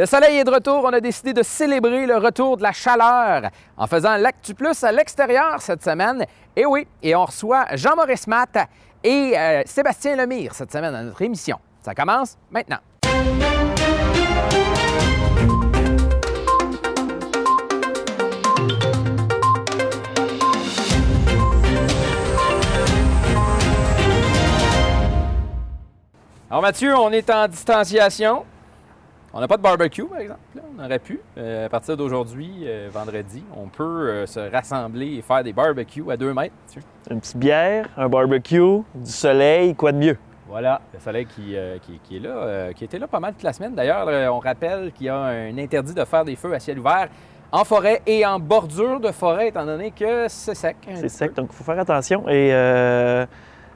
Le soleil est de retour. On a décidé de célébrer le retour de la chaleur en faisant l'Actu Plus à l'extérieur cette semaine. Et oui, et on reçoit Jean-Maurice Matt et euh, Sébastien Lemire cette semaine à notre émission. Ça commence maintenant. Alors Mathieu, on est en distanciation. On n'a pas de barbecue, par exemple. On aurait pu. Euh, à partir d'aujourd'hui, euh, vendredi, on peut euh, se rassembler et faire des barbecues à deux mètres. Une petite bière, un barbecue, du soleil, quoi de mieux? Voilà, le soleil qui, qui, est là, qui était là pas mal toute la semaine. D'ailleurs, on rappelle qu'il y a un interdit de faire des feux à ciel ouvert en forêt et en bordure de forêt, étant donné que c'est sec. C'est sec, donc il faut faire attention. Et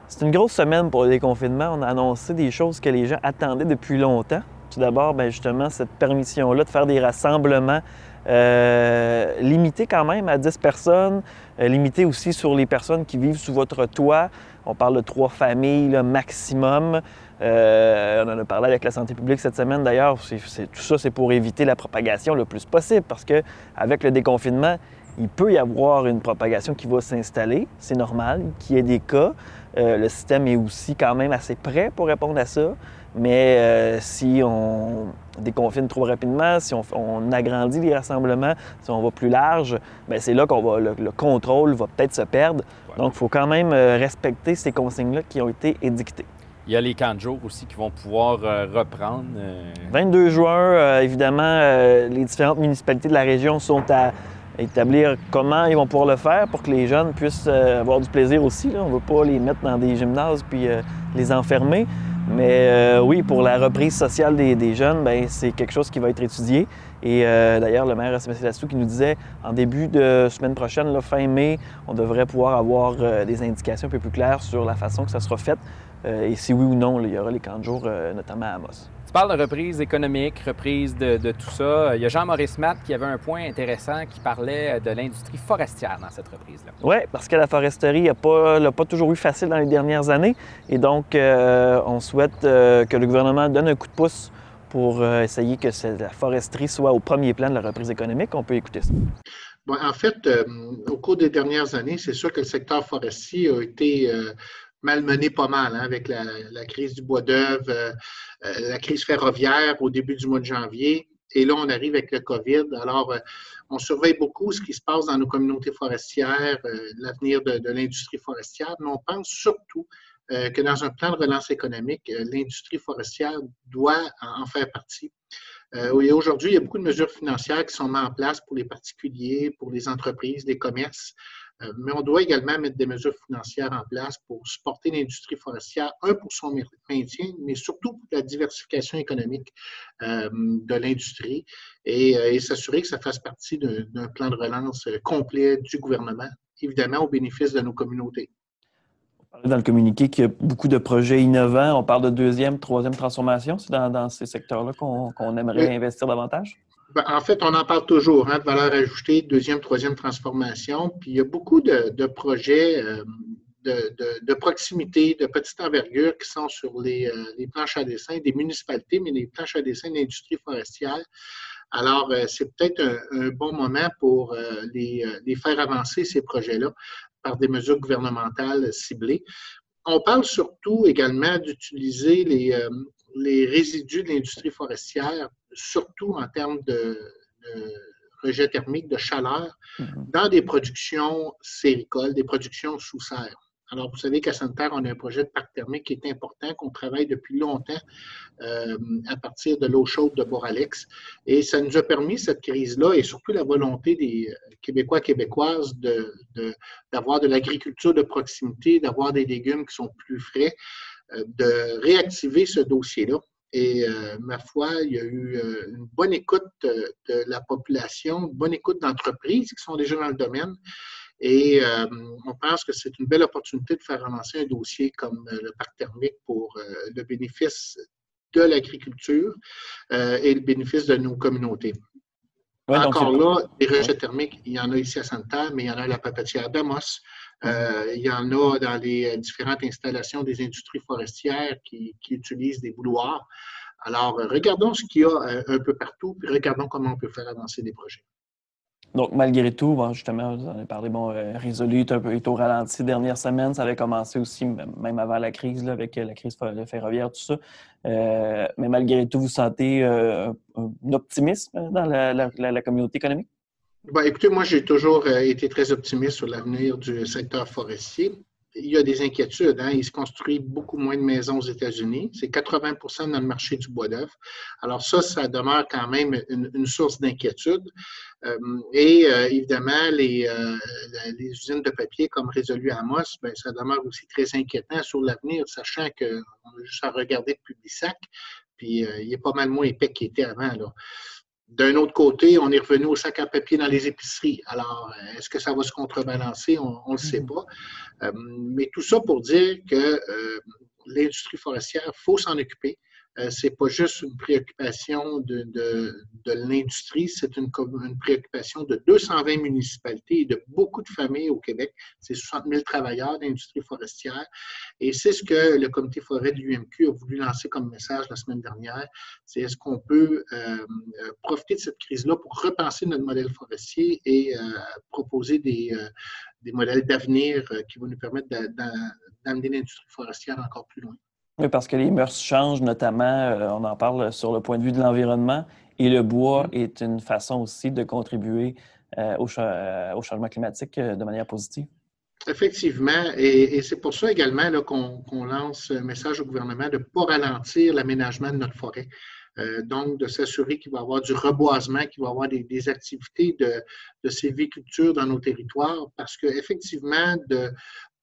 c'est une grosse semaine pour le déconfinement. On a annoncé des choses que les gens attendaient depuis longtemps. Tout d'abord, ben, justement, cette permission-là de faire des rassemblements euh, limités quand même à 10 personnes, euh, limités aussi sur les personnes qui vivent sous votre toit. On parle de trois familles maximum. Euh, on en a parlé avec la santé publique cette semaine d'ailleurs. tout ça, c'est pour éviter la propagation le plus possible parce qu'avec le déconfinement, il peut y avoir une propagation qui va s'installer. C'est normal qu'il y ait des cas. Le système est aussi quand même assez prêt pour répondre à ça. Mais euh, si on déconfine trop rapidement, si on, agrandit les rassemblements, si on va plus large, bien c'est là qu'on va le, contrôle va peut-être se perdre. Donc, il faut quand même euh, respecter ces consignes-là qui ont été édictées. Il y a les camps de jour aussi qui vont pouvoir euh, reprendre. 22 juin, évidemment, les différentes municipalités de la région sont à établir comment ils vont pouvoir le faire pour que les jeunes puissent avoir du plaisir aussi. On ne veut pas les mettre dans des gymnases puis les enfermer. Mais euh, oui, pour la reprise sociale des, jeunes, ben, c'est quelque chose qui va être étudié. Et euh, d'ailleurs, le maire Sébastien Lassou qui nous disait en début de semaine prochaine, fin mai, on devrait pouvoir avoir euh, des indications un peu plus claires sur la façon que ça sera fait et si oui ou non, il y aura les camps de jour, notamment à Amos parle de reprise économique, reprise de, tout ça. Il y a Jean-Maurice Matt qui avait un point intéressant qui parlait de l'industrie forestière dans cette reprise-là. Oui, parce que la foresterie n'a pas, pas toujours eu facile dans les dernières années. Et donc, euh, on souhaite euh, que le gouvernement donne un coup de pouce pour euh, essayer que la foresterie soit au premier plan de la reprise économique. On peut écouter ça. En fait, au cours des dernières années, c'est sûr que le secteur forestier a été malmené pas mal hein, avec la, crise du bois d'œuvre, euh, euh, la crise ferroviaire au début du mois de janvier. Et là, on arrive avec le COVID. Alors, euh, on surveille beaucoup ce qui se passe dans nos communautés forestières, l'avenir de, l'industrie forestière, mais on pense surtout que dans un plan de relance économique, l'industrie forestière doit en faire partie. aujourd'hui, il y a beaucoup de mesures financières qui sont mises en place pour les particuliers, pour les entreprises, les commerces. Euh, mais on doit également mettre des mesures financières en place pour supporter l'industrie forestière, un pour son maintien, mais surtout pour la diversification économique euh, de l'industrie et, euh, et s'assurer que ça fasse partie d'un plan de relance complet du gouvernement, évidemment au bénéfice de nos communautés dans le communiqué qu'il y a beaucoup de projets innovants. On parle de deuxième, troisième transformation. C'est dans, ces secteurs-là qu'on aimerait investir davantage? Ben, en fait, on en parle toujours, hein, de valeur ajoutée, deuxième, troisième transformation. Puis il y a beaucoup de, projets euh, de, proximité, de petite envergure qui sont sur les, euh, planches à dessin des municipalités, mais les planches à dessin de l'industrie forestière. Alors, euh, c'est peut-être un, bon moment pour les, les, faire avancer, ces projets-là, par des mesures gouvernementales ciblées. On parle surtout également d'utiliser les, les résidus de l'industrie forestière surtout en termes de, rejet thermique, de chaleur, mhm. dans des productions séricoles, des productions sous serre. Alors, vous savez qu'à Sainte-Terre, on a un projet de parc thermique qui est important, qu'on travaille depuis longtemps euh, à partir de l'eau chaude de Boralex. Et ça nous a permis, cette crise-là, et surtout la volonté des euh, Québécois, Québécoises, d'avoir de, de l'agriculture de proximité, d'avoir des légumes qui sont plus frais, euh, de réactiver ce dossier-là. Et ma foi, il y a eu une bonne écoute de, la population, une bonne écoute d'entreprises qui sont déjà dans le domaine. Et euh, on pense que c'est une belle opportunité de faire avancer un dossier comme le parc thermique pour le bénéfice de l'agriculture et le bénéfice de nos communautés. Encore là, des rejets thermiques, il y en a ici à Santa, mais il y en a à la papetière d'Amos. il y en a dans les différentes installations des industries forestières qui, qui utilisent des bouloirs. Alors, regardons ce qu'il y a un peu partout, puis regardons comment on peut faire avancer des projets. Donc, malgré tout, justement, vous en avez parlé, bon, euh, Résolu est un peu au ralenti dernière semaine. Ça avait commencé aussi, même avant la crise, avec la crise ferroviaire, tout ça. Euh, mais malgré tout, vous sentez euh, un optimisme dans la, communauté économique? Ben, écoutez, moi, j'ai toujours été très optimiste sur l'avenir du secteur forestier il y a des inquiétudes. Hein. Il se construit beaucoup moins de maisons aux États-Unis. C'est 80% dans le marché du bois d'œuvre. Alors ça, ça demeure quand même une, source d'inquiétude. Euh, et euh, évidemment, les, euh, les, usines de papier comme Résolu Amos, bien, ça demeure aussi très inquiétant sur l'avenir, sachant qu'on a juste à regarder Publisac, puis il est pas mal moins épais qu'il était avant. Là. D'un autre côté, on est revenu au sac à papier dans les épiceries. Alors, est-ce que ça va se contrebalancer? On ne le sait mm-hmm. pas. Euh, mais tout ça pour dire que euh, l'industrie forestière, il faut s'en occuper. Euh, c'est pas juste une préoccupation de, l'industrie, c'est une, préoccupation de 220 municipalités et de beaucoup de familles au Québec. C'est 60 000 travailleurs d'industrie forestière. Et c'est ce que le comité forêt de l'UMQ a voulu lancer comme message la semaine dernière. C'est est-ce qu'on peut euh, profiter de cette crise-là pour repenser notre modèle forestier et euh, proposer euh, des modèles d'avenir qui vont nous permettre d'amener l'industrie forestière encore plus loin? Oui, parce que les mœurs changent, notamment, euh, on en parle sur le point de vue de l'environnement, et le bois mm-hmm. est une façon aussi de contribuer euh, euh, au, changement climatique de manière positive. Effectivement, et, c'est pour ça également qu'on lance un message au gouvernement de ne pas ralentir l'aménagement de notre forêt. donc, de s'assurer qu'il va y avoir du reboisement, qu'il va y avoir des, activités de, de sylviculture dans nos territoires, parce qu'effectivement, de,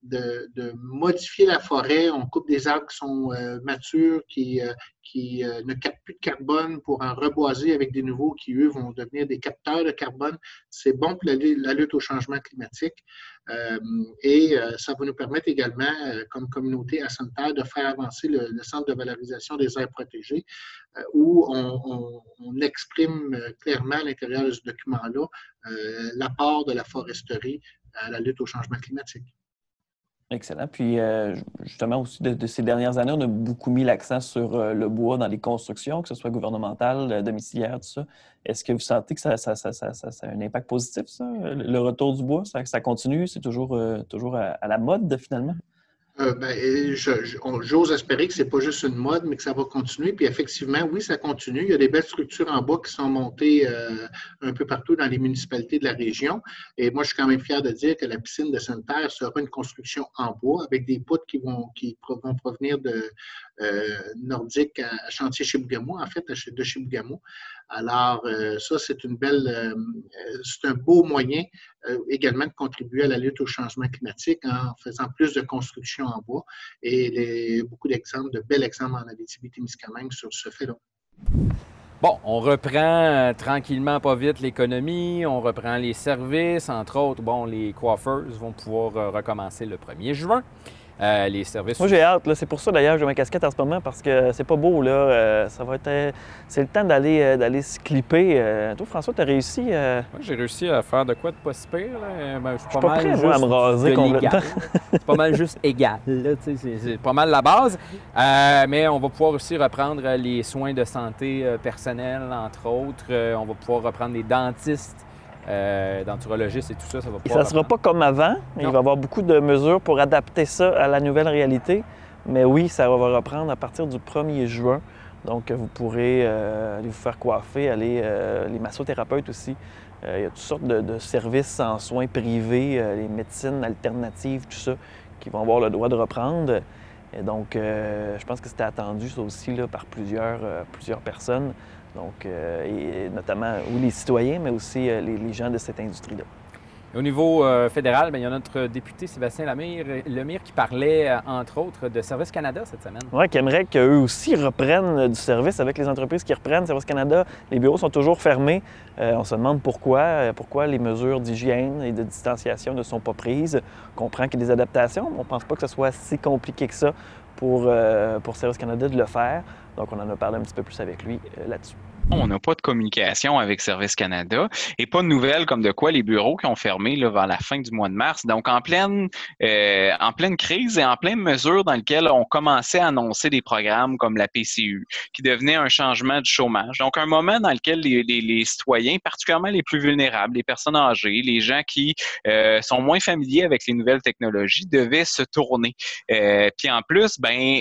de, modifier la forêt. On coupe des arbres qui sont euh, matures, qui, euh, qui euh, ne captent plus de carbone pour en reboiser avec des nouveaux qui, eux, vont devenir des capteurs de carbone. C'est bon pour la, lutte au changement climatique. et ça va nous permettre également, comme communauté à Terre, de faire avancer le, centre de valorisation des aires protégées, où on, on, exprime clairement à l'intérieur de ce document-là l'apport de la foresterie à la lutte au changement climatique. Excellent. Puis, euh, justement, aussi, de, ces dernières années, on a beaucoup mis l'accent sur euh, le bois dans les constructions, que ce soit gouvernemental, euh, domiciliaire, tout ça. Est-ce que vous sentez que ça, a un impact positif, ça? Le retour du bois, ça, continue? C'est toujours, toujours à, la mode, finalement? Euh, ben, J'ose espérer que ce n'est pas juste une mode, mais que ça va continuer. Puis effectivement, oui, ça continue. Il y a des belles structures en bois qui sont montées euh, un peu partout dans les municipalités de la région. Et moi, je suis quand même fier de dire que la piscine de Sainte-Terre sera une construction en bois avec des poutres qui vont, qui vont provenir de euh, Nordique à, Chantier Chibougamau, en fait, de Chibougamau. Alors, euh, ça, c'est une belle, euh, c'est un beau moyen euh, également de contribuer à la lutte au changement climatique en faisant plus de construction en bois et beaucoup d'exemples, de bels exemples en Abitibi-Témiscamingue sur ce fait-là. Bon, on reprend tranquillement, pas vite, l'économie, on reprend les services, entre autres, bon, les coiffeurs vont pouvoir recommencer le 1er juin. Euh, les services. Moi, j'ai hâte. C'est pour ça, d'ailleurs, j'ai ma casquette en ce moment parce que c'est pas beau. là. Euh, ça va être... Euh, c'est le temps d'aller, d'aller se clipper. toi, François, tu as réussi... Moi, j'ai réussi à faire de quoi de pas si pire. Ben, je suis pas, mal prêt, à me raser complètement. c'est pas mal juste égal. C'est pas mal la base. mais on va pouvoir aussi reprendre les soins de santé personnels, entre autres. on va pouvoir reprendre les dentistes euh, et tout ça, ça va pas. Ça ne sera pas comme avant. Il va y avoir beaucoup de mesures pour adapter ça à la nouvelle réalité. Mais oui, ça va reprendre à partir du 1er juin. Donc, vous pourrez euh, aller vous faire coiffer, aller euh, les massothérapeutes aussi. il y a toutes sortes de, services en soins privés, les médecines alternatives, tout ça, qui vont avoir le droit de reprendre. Et donc, je pense que c'était attendu, ça aussi, là, par plusieurs, plusieurs personnes. Donc, euh, et notamment ou les citoyens, mais aussi euh, les, gens de cette industrie-là. Au niveau euh, fédéral, bien, il y a notre député Sébastien Lemire, Lemire qui parlait, entre autres, de Service Canada cette semaine. Oui, qui aimerait qu'eux aussi reprennent du service avec les entreprises qui reprennent Service Canada. Les bureaux sont toujours fermés. on se demande pourquoi, pourquoi les mesures d'hygiène et de distanciation ne sont pas prises. On comprend qu'il y a des adaptations, mais on ne pense pas que ce soit si compliqué que ça pour, pour Service Canada de le faire. Donc, on en a parlé un petit peu plus avec lui euh, là-dessus. On n'a pas de communication avec Service Canada et pas de nouvelles comme de quoi les bureaux qui ont fermé là, vers la fin du mois de mars. Donc, en pleine, euh, en pleine crise et en pleine mesure dans laquelle on commençait à annoncer des programmes comme la PCU, qui devenait un changement du chômage. Donc, un moment dans lequel les, les, citoyens, particulièrement les plus vulnérables, les personnes âgées, les gens qui euh, sont moins familiers avec les nouvelles technologies, devaient se tourner. Euh, puis en plus, ben,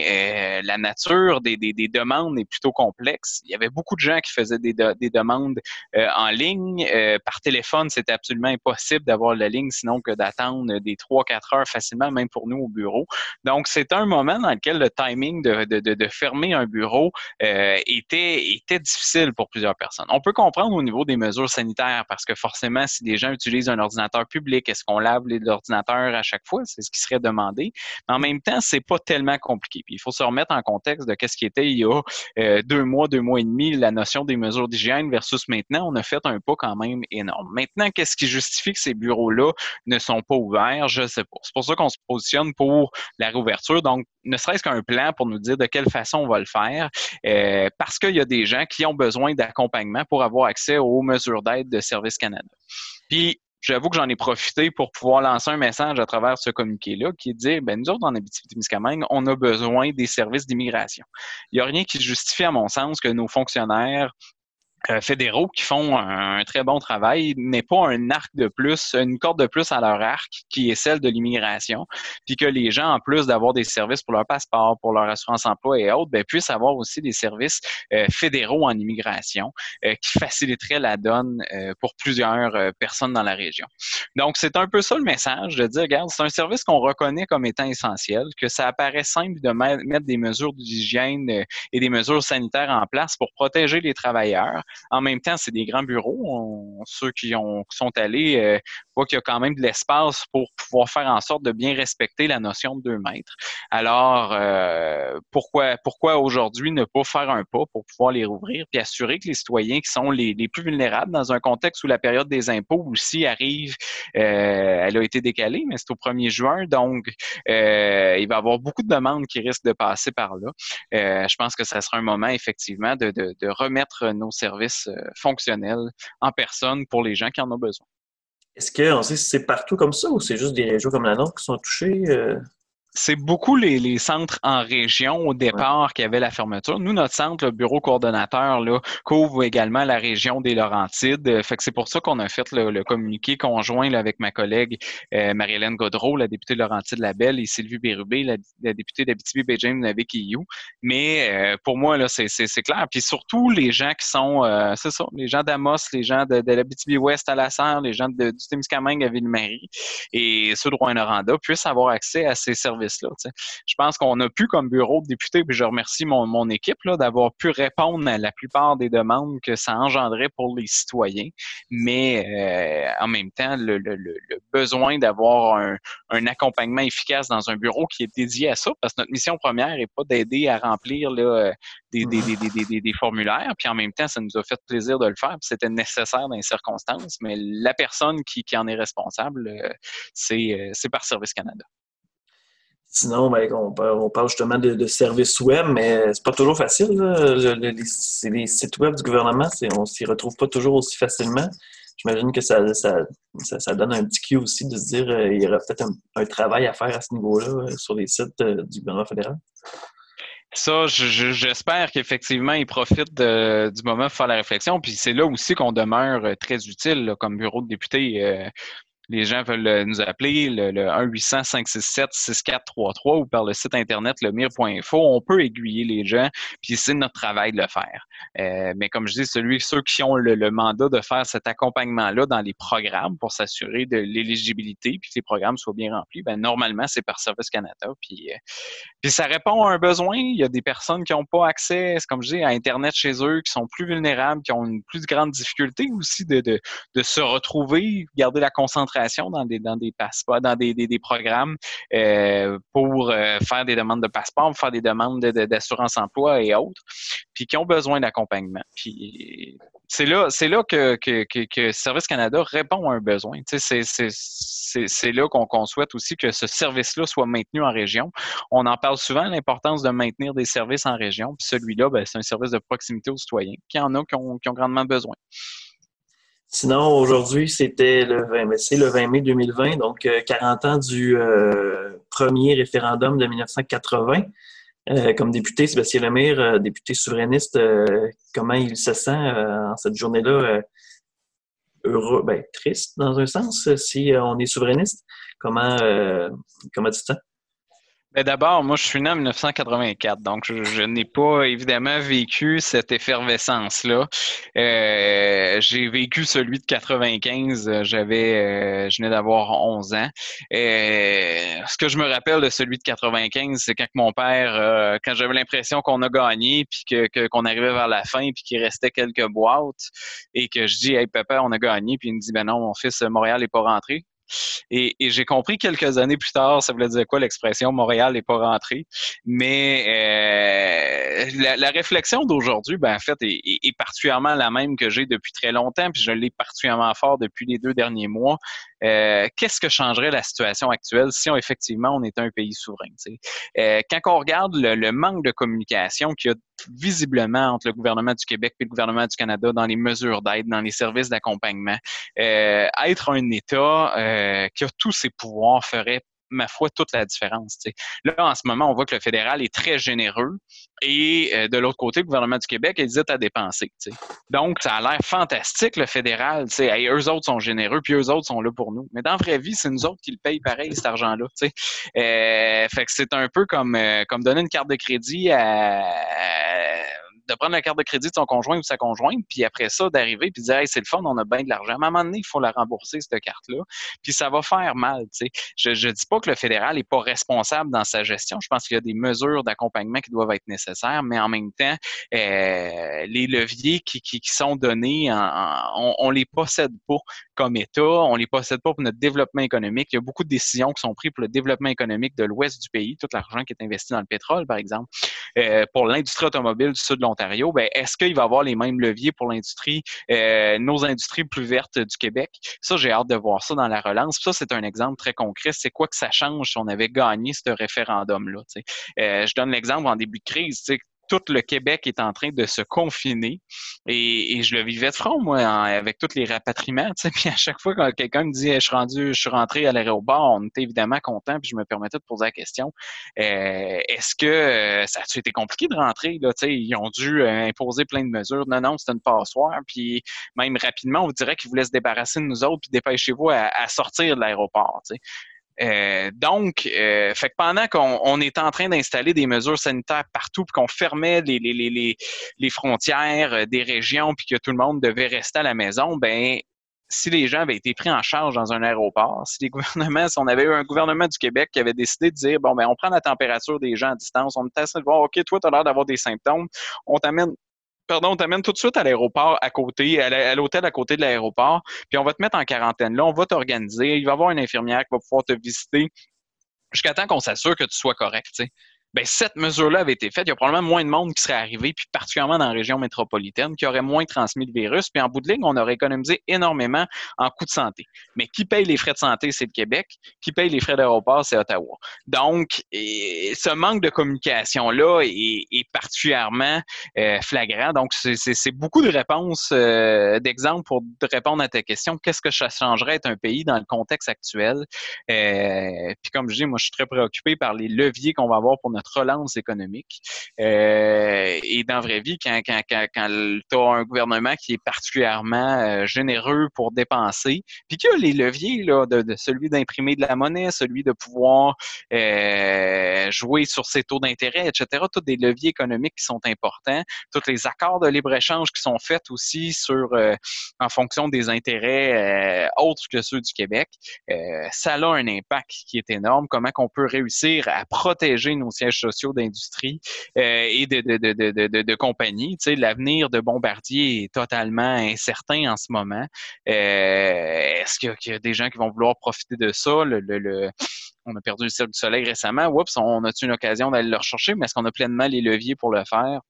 la nature des, des, des demandes est plutôt complexe. Il y avait beaucoup de gens qui faisaient des, des demandes euh, en ligne. Euh, par téléphone, c'était absolument impossible d'avoir la ligne, sinon que d'attendre des 3-4 heures facilement, même pour nous au bureau. Donc, c'est un moment dans lequel le timing de, fermer un bureau euh, était, difficile pour plusieurs personnes. On peut comprendre au niveau des mesures sanitaires parce que forcément, si des gens utilisent un ordinateur public, est-ce qu'on lave l'ordinateur à chaque fois? C'est ce qui serait demandé. Mais en même temps, c'est pas tellement compliqué. Puis il faut se remettre en contexte de qu'est-ce qui était il y a deux mois, deux mois et demi, la notion des mesures d'hygiène versus maintenant, on a fait un pas quand même énorme. Maintenant, qu'est-ce qui justifie que ces bureaux-là ne sont pas ouverts? Je sais pas. C'est pour ça qu'on se positionne pour la réouverture. Donc, ne serait-ce qu'un plan pour nous dire de quelle façon on va le faire, euh, parce qu'il y a des gens qui ont besoin d'accompagnement pour avoir accès aux mesures d'aide de Service Canada. Puis, j'avoue que j'en ai profité pour pouvoir lancer un message à travers ce communiqué-là qui dire, ben, nous autres, en Abitibi-Témiscamingue, on a besoin des services d'immigration. Il n'y a rien qui justifie, à mon sens, que nos fonctionnaires fédéraux qui font un, très bon travail, mais pas un arc de plus, une corde de plus à leur arc qui est celle de l'immigration, puis que les gens, en plus d'avoir des services pour leur passeport, pour leur assurance emploi et autres, ben, puissent avoir aussi des services euh, fédéraux en immigration euh, qui faciliteraient la donne euh, pour plusieurs euh, personnes dans la région. Donc, c'est un peu ça le message de dire, regarde, c'est un service qu'on reconnaît comme étant essentiel, que ça apparaît simple de mettre des mesures d'hygiène euh, et des mesures sanitaires en place pour protéger les travailleurs en même temps, c'est des grands bureaux. Ceux qui, ont, qui sont allés euh, qu'il y a quand même de l'espace pour pouvoir faire en sorte de bien respecter la notion de deux mètres. Alors, euh, pourquoi, pourquoi aujourd'hui ne pas faire un pas pour pouvoir les rouvrir puis assurer que les citoyens qui sont les, les plus vulnérables dans un contexte où la période des impôts aussi arrive, euh, elle a été décalée, mais c'est au 1er juin, donc euh, il va y avoir beaucoup de demandes qui risquent de passer par là. Euh, je pense que ça sera un moment effectivement de, de, de remettre nos services fonctionnels en personne pour les gens qui en ont besoin. Est-ce qu'on sait si c'est partout comme ça ou c'est juste des régions comme la nôtre qui sont touchées? Euh? C'est beaucoup les, les, centres en région au départ ouais. qui avaient la fermeture. Nous, notre centre, le bureau coordonnateur, là, couvre également la région des Laurentides. Fait que c'est pour ça qu'on a fait le, le communiqué conjoint là, avec ma collègue euh, Marie-Hélène Godreau, la députée de Laurentide-Labelle, et Sylvie Bérubé, la, la députée d'Abitibi Béjain Navik-Iou. Mais euh, pour moi, là, c'est, c'est, c'est clair. Puis surtout, les gens qui sont, euh, c'est ça, les gens d'Amos, les gens de, de l'Abitibi-Ouest à la Serre, les gens de, du Témiscamingue à Ville-Marie et ceux de Rouen-Noranda puissent avoir accès à ces services Je pense qu'on a pu, comme bureau de député, puis je remercie mon, mon équipe d'avoir pu répondre à la plupart des demandes que ça engendrait pour les citoyens, mais euh, en même temps, le, besoin d'avoir un, accompagnement efficace dans un bureau qui est dédié à ça, parce que notre mission première n'est pas d'aider à remplir des, formulaires, puis en même temps, ça nous a fait plaisir de le faire, puis c'était nécessaire dans les circonstances, mais la personne qui, qui en est responsable, euh, c'est par Service Canada. Sinon, ben, on, parle, justement de, services web, mais c'est pas toujours facile. Le, le, les, sites web du gouvernement, on s'y retrouve pas toujours aussi facilement. J'imagine que ça, ça, ça, donne un petit cue aussi de se dire qu'il euh, y aura peut-être un, travail à faire à ce niveau-là euh, sur les sites euh, du gouvernement fédéral. Ça, j'espère qu'effectivement, ils profitent du moment pour faire la réflexion. Puis c'est là aussi qu'on demeure très utile comme bureau de député. Les gens veulent euh, nous appeler, le, le 1-800-567-6433 ou par le site internet lemire.info, on peut aiguiller les gens, puis c'est notre travail de le faire. Euh, mais comme je dis, celui, ceux qui ont le, le mandat de faire cet accompagnement-là dans les programmes pour s'assurer de l'éligibilité, puis que les programmes soient bien remplis, ben normalement, c'est par Service Canada. Puis, euh, puis ça répond à un besoin. Il y a des personnes qui n'ont pas accès, comme je dis, à Internet chez eux, qui sont plus vulnérables, qui ont une plus grande difficulté aussi de, de, de se retrouver, garder la concentration dans des, passeports, dans des, programmes euh, pour euh, faire des demandes de passeport, faire des demandes d'assurance emploi et autres, puis qui ont besoin d'accompagnement. Puis c'est là, c'est là que, Service Canada répond à un besoin. C'est, là qu'on, souhaite aussi que ce service-là soit maintenu en région. On en parle souvent, l'importance de maintenir des services en région. Puis celui-là, ben, c'est un service de proximité aux citoyens, qui en a qui ont grandement besoin. Sinon, aujourd'hui, c'était le 20, mai, le 20 mai 2020, donc 40 euh, ans du euh, premier référendum de 1980. Euh, comme député, Sébastien Lemire, député souverainiste, comment il se sent en cette journée-là heureux, ben, triste dans un sens, si on est souverainiste? Comment, comment tu te sens? Ben d'abord, moi, je suis né en 1984, donc je, n'ai pas évidemment vécu cette effervescence-là. Euh, j'ai vécu celui de 95, j'avais, euh, je venais d'avoir 11 ans. Euh, ce que je me rappelle de celui de 95, c'est quand mon père, quand j'avais l'impression qu'on a gagné, puis que, qu'on arrivait vers la fin, puis qu'il restait quelques boîtes, et que je dis, hey papa, on a gagné, puis il me dit, ben non, mon fils, Montréal n'est pas rentré. Et, j'ai compris quelques années plus tard, ça voulait dire quoi l'expression Montréal n'est pas rentré. Mais euh, la, réflexion d'aujourd'hui, ben, en fait, est, particulièrement la même que j'ai depuis très longtemps, puis je l'ai particulièrement fort depuis les deux derniers mois. Euh, qu'est-ce que changerait la situation actuelle si on, effectivement on était un pays souverain? Euh, quand on regarde le, manque de communication qu'il y a visiblement entre le gouvernement du Québec et le gouvernement du Canada dans les mesures d'aide, dans les services d'accompagnement, euh, être un État euh, qui a tous ses pouvoirs ferait ma foi, toute la différence. Là, en ce moment, on voit que le fédéral est très généreux et euh, de l'autre côté, le gouvernement du Québec hésite à dépenser. Donc, ça a l'air fantastique, le fédéral. Eux autres sont généreux, puis eux autres sont là pour nous. Mais dans la vraie vie, c'est nous autres qui le payent pareil, cet argent-là. Euh, fait que c'est un peu comme, euh, comme donner une carte de crédit à de prendre la carte de crédit de son conjoint ou sa conjointe, puis après ça, d'arriver puis de dire hey, c'est le fun, on a bien de l'argent. À un moment donné, il faut la rembourser, cette carte-là. Puis ça va faire mal. Je ne dis pas que le fédéral n'est pas responsable dans sa gestion. Je pense qu'il y a des mesures d'accompagnement qui doivent être nécessaires, mais en même temps, euh, les leviers qui, qui, sont donnés, on ne les possède pas comme État, on ne les possède pas pour notre développement économique. Il y a beaucoup de décisions qui sont prises pour le développement économique de l'ouest du pays, tout l'argent qui est investi dans le pétrole, par exemple, euh, pour l'industrie automobile du sud de l'Ontario. Ben, est-ce qu'il va avoir les mêmes leviers pour l'industrie, euh, nos industries plus vertes du Québec? Ça, j'ai hâte de voir ça dans la relance. ça, c'est un exemple très concret. C'est quoi que ça change si on avait gagné ce référendum-là? Euh, je donne l'exemple en début de crise tout le Québec est en train de se confiner et, je le vivais de front, moi, avec tous les rapatriements. Puis à chaque fois que quelqu'un me dit je suis rendu, je suis rentré à l'aéroport, on était évidemment content, puis je me permettais de poser la question euh, est-ce que euh, ça a été compliqué de rentrer? Ils ont dû euh, imposer plein de mesures. Non, non, c'était une passoire. Puis même rapidement, on vous dirait qu'ils voulaient se débarrasser de nous autres, puis dépêchez-vous à sortir de l'aéroport. Euh, donc, euh, pendant qu'on est en train d'installer des mesures sanitaires partout, puis qu'on fermait les, frontières euh, des régions, puis que tout le monde devait rester à la maison, ben si les gens avaient été pris en charge dans un aéroport, si les gouvernements, si on avait eu un gouvernement du Québec qui avait décidé de dire bon ben on prend la température des gens à distance, on teste de voir ok toi tu as l'air d'avoir des symptômes, on t'amène pardon, on t'amène tout de suite à l'aéroport à côté, à l'hôtel à côté de l'aéroport, puis on va te mettre en quarantaine là, on va t'organiser, il va y avoir une infirmière qui va pouvoir te visiter jusqu'à temps qu'on s'assure que tu sois correct. Ben, cette mesure-là avait été faite, il y a probablement moins de monde qui serait arrivé, puis particulièrement dans la région métropolitaine, qui aurait moins transmis le virus. Puis en bout de ligne, on aurait économisé énormément en coûts de santé. Mais qui paye les frais de santé, c'est le Québec. Qui paye les frais d'aéroport, c'est Ottawa. Donc, ce manque de communication-là est, particulièrement euh, flagrant. Donc, c'est beaucoup de réponses, euh, d'exemples pour répondre à ta question. Qu'est-ce que ça changerait être un pays dans le contexte actuel? Euh, puis comme je dis, moi, je suis très préoccupé par les leviers qu'on va avoir pour notre relance économique. Euh, et dans la vraie vie, quand, quand, quand, quand tu as un gouvernement qui est particulièrement euh, généreux pour dépenser, puis qu'il y a les leviers là, de, de celui d'imprimer de la monnaie, celui de pouvoir euh, jouer sur ses taux d'intérêt, etc., tous des leviers économiques qui sont importants, tous les accords de libre-échange qui sont faits aussi sur en fonction des intérêts autres que ceux du Québec, ça a un impact qui est énorme. Comment qu'on peut réussir à protéger nos sièges sociaux d'industrie euh, et de, de, compagnies. Tu l'avenir de Bombardier est totalement incertain en ce moment. Euh, est-ce qu'il y, a des gens qui vont vouloir profiter de ça? On a perdu le ciel du soleil récemment. Oups, on a-tu une occasion d'aller le rechercher? Mais est-ce qu'on a pleinement les leviers pour le faire?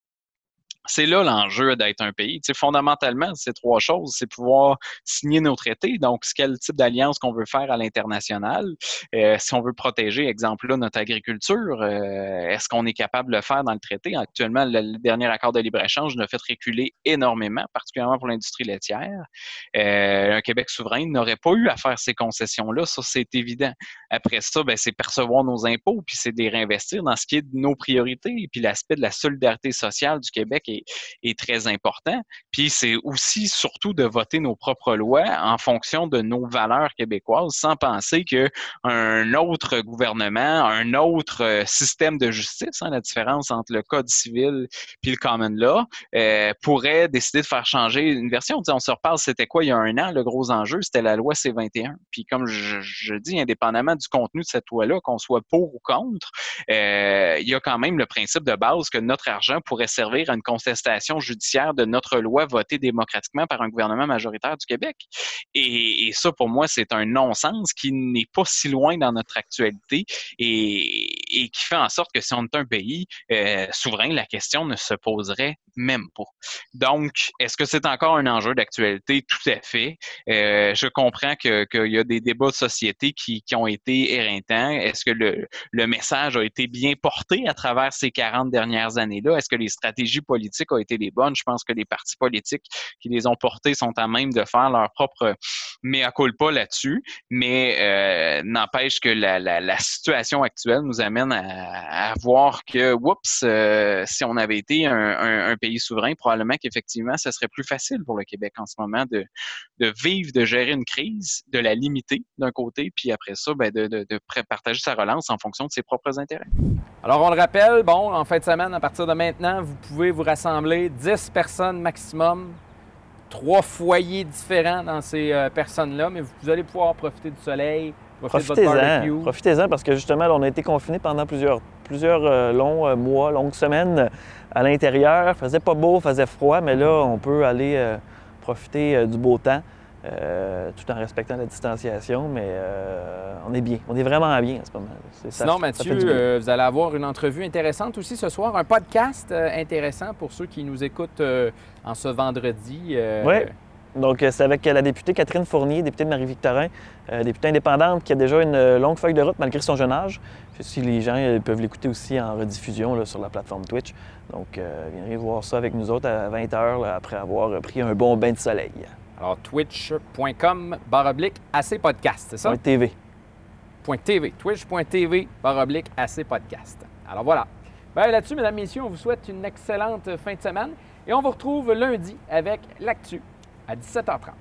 C'est là l'enjeu d'être un pays. Fondamentalement, c'est trois choses. C'est pouvoir signer nos traités. Donc, quel type d'alliance qu'on veut faire à l'international. Euh, si on veut protéger, exemple là, notre agriculture, euh, est-ce qu'on est capable de le faire dans le traité? Actuellement, le, dernier accord de libre-échange nous a fait reculer énormément, particulièrement pour l'industrie laitière. Euh, un Québec souverain n'aurait pas eu à faire ces concessions-là. Ça, c'est évident. Après ça, ben, c'est percevoir nos impôts, puis c'est de les réinvestir dans ce qui est de nos priorités. Puis l'aspect de la solidarité sociale du Québec est, très important. Puis c'est aussi surtout de voter nos propres lois en fonction de nos valeurs québécoises, sans penser qu'un autre gouvernement, un autre euh, système de justice, hein, la différence entre le code civil puis le common law, euh, pourrait décider de faire changer une version. On, se reparle, c'était quoi il y a un an, le gros enjeu, c'était la loi C-21. Puis comme je, dis, indépendamment du contenu de cette loi-là, qu'on soit pour ou contre, euh, il y a quand même le principe de base que notre argent pourrait servir à une contestation judiciaire de notre loi votée démocratiquement par un gouvernement majoritaire du Québec. Et, ça, pour moi, c'est un non-sens qui n'est pas si loin dans notre actualité et, qui fait en sorte que si on est un pays euh, souverain, la question ne se poserait même pas. Donc, est-ce que c'est encore un enjeu d'actualité? Tout à fait. Euh, je comprends qu'il y a des débats de société qui, ont été éreintants. Est-ce que le, le, message a été bien porté à travers ces 40 dernières années-là? Est-ce que les stratégies politiques ont été les bonnes? Je pense que les partis politiques qui les ont portées sont à même de faire leur propre mea culpa là-dessus, mais euh, n'empêche que la, situation actuelle nous amène à, voir que, oups, euh, si on avait été un, pays souverain, probablement qu'effectivement, ce serait plus facile pour le Québec en ce moment de, vivre, de gérer une crise, de la limiter d'un côté, puis après ça, ben de, partager sa relance en fonction de ses propres intérêts. Alors, on le rappelle, bon, en fin de semaine, à partir de maintenant, vous pouvez vous rassembler 10 personnes maximum, trois foyers différents dans ces euh, personnes-là, mais vous allez pouvoir profiter du soleil, Profitez-en. Profitez-en parce que justement, on a été confinés pendant plusieurs, plusieurs euh, longs euh, mois, longues semaines à l'intérieur. Faisait pas beau, faisait froid, mais là, on peut aller euh, profiter du beau temps. Tout en respectant la distanciation, mais on est bien. On est vraiment bien en ce moment. Sinon, Mathieu, vous allez avoir une entrevue intéressante aussi ce soir, un podcast intéressant pour ceux qui nous écoutent en ce vendredi. oui. Donc, c'est avec la députée Catherine Fournier, députée de Marie-Victorin, euh, députée indépendante qui a déjà une longue feuille de route malgré son jeune âge. Si les gens peuvent l'écouter aussi en rediffusion sur la plateforme Twitch. Donc, euh, viendrez voir ça avec nous autres à 20h après avoir pris un bon bain de soleil. Alors, twitch.com baroblique AC Podcast, c'est ça? .tv. .tv. Twitch.tv baroblique AC Podcast. Alors voilà. Bien, là-dessus, mesdames, messieurs, on vous souhaite une excellente fin de semaine et on vous retrouve lundi avec l'actu à 17h30.